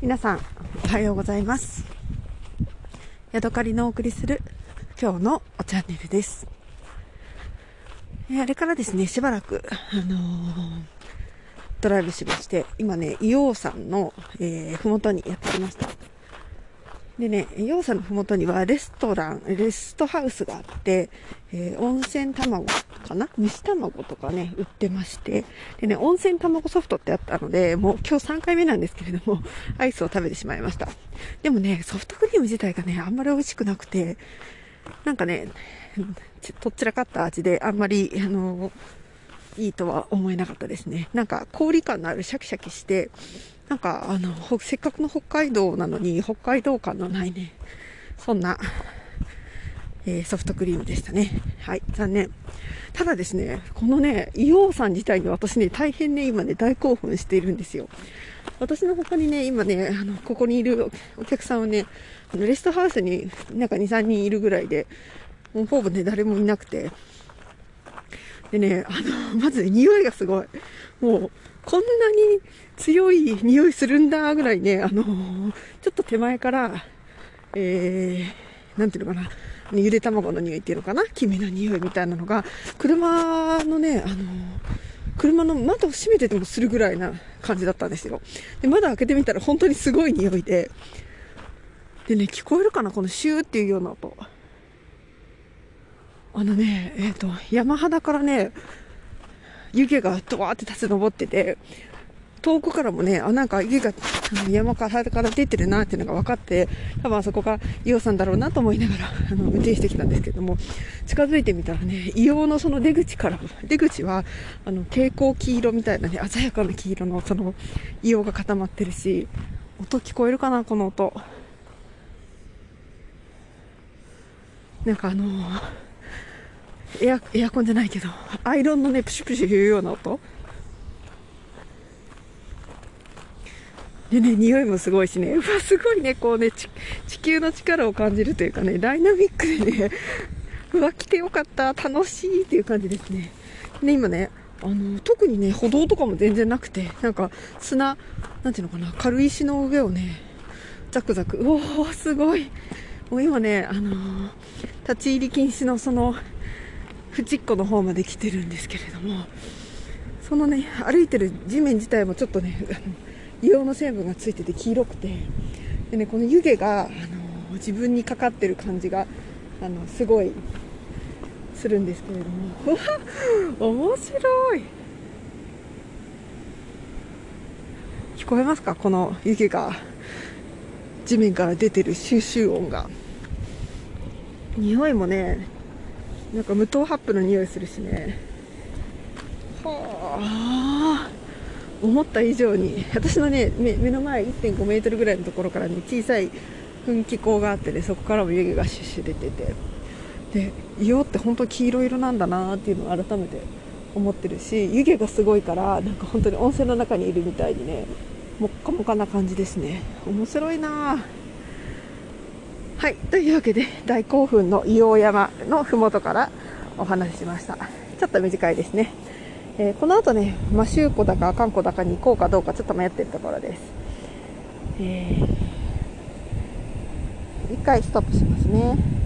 皆さんおはようございます。ヤドカリのお送りする今日のおチャンネルです。あれからですねしばらくあのー、ドライブしまして今ね硫黄山の、えー、ふもとにやってきました。でね、洋さんのふもとにはレストラン、レストハウスがあって、えー、温泉卵かな？蒸し卵とかね、売ってまして、でね、温泉卵ソフトってあったので、もう今日3回目なんですけれども、アイスを食べてしまいました。でもね、ソフトクリーム自体がね、あんまり美味しくなくて、なんかね、とっちらかった味で、あんまり、あの、いいとは思えなかったですね。なんか氷感のあるシャキシャキして、なんか、あの、せっかくの北海道なのに、北海道感のないね、そんな、えー、ソフトクリームでしたね。はい、残念。ただですね、このね、硫黄さん自体に私ね、大変ね、今ね、大興奮しているんですよ。私の他にね、今ね、あの、ここにいるお客さんはね、あのレストハウスになんか2、3人いるぐらいで、もうほぼね、誰もいなくて、でね、あの、まず、匂いがすごい。もう、こんなに強い匂いするんだぐらいね、あのー、ちょっと手前から、えー、なんていうのかな、ゆで卵の匂いっていうのかな、黄身の匂いみたいなのが、車のね、あの、車の窓を閉めててもするぐらいな感じだったんですよ。で、窓開けてみたら本当にすごい匂いで、でね、聞こえるかな？このシューっていうような音。あのね、えっ、ー、と、山肌からね、湯気がドワーって立ち上ってて、遠くからもね、あ、なんか湯気が山からから出てるなっていうのが分かって、多分あそこが硫黄さんだろうなと思いながら、あの、運転してきたんですけども、近づいてみたらね、硫黄のその出口から、出口は、あの、蛍光黄色みたいなね、鮮やかな黄色のその、硫黄が固まってるし、音聞こえるかな、この音。なんかあのエアエアコンじゃないけど、アイロンのね、プシュプシュ言うような音。でね、匂いもすごいしね、うわ、すごいね、こうね、地球の力を感じるというかね、ダイナミックでね、うわ、来てよかった、楽しいっていう感じですね。で、今ね、あの、特にね、歩道とかも全然なくて、なんか砂、なんていうのかな、軽石の上をね、ザクザク、うおー、すごい。もう今ね、あのー、立ち入り禁止のその、縁っこの方まで来てるんですけれどもそのね歩いてる地面自体もちょっとね 硫黄の成分がついてて黄色くて。でねこの湯気が、あの自分にかかってる感じがあのすごいするんですけれども。面白い。聞こえますか？この湯気が。地面から出てる収集音が。匂いもねなんか無糖ハップの匂いするしね。はあ。思った以上に私のね目の前1.5メートルぐらいのところからね小さい噴気口があってねそこからも湯気がシュッシュ出ててで硫黄って本当黄色色なんだなっていうのを改めて思ってるし湯気がすごいからなんか本当に温泉の中にいるみたいにねもっかもかな感じですね面白いなはい、というわけで大興奮の硫黄山の麓からお話ししました。ちょっと短いですね。えー、この後ね、マシューコだかカンコだかに行こうかどうかちょっと迷ってるところです。えー、一回ストップしますね。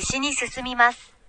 西に進みます。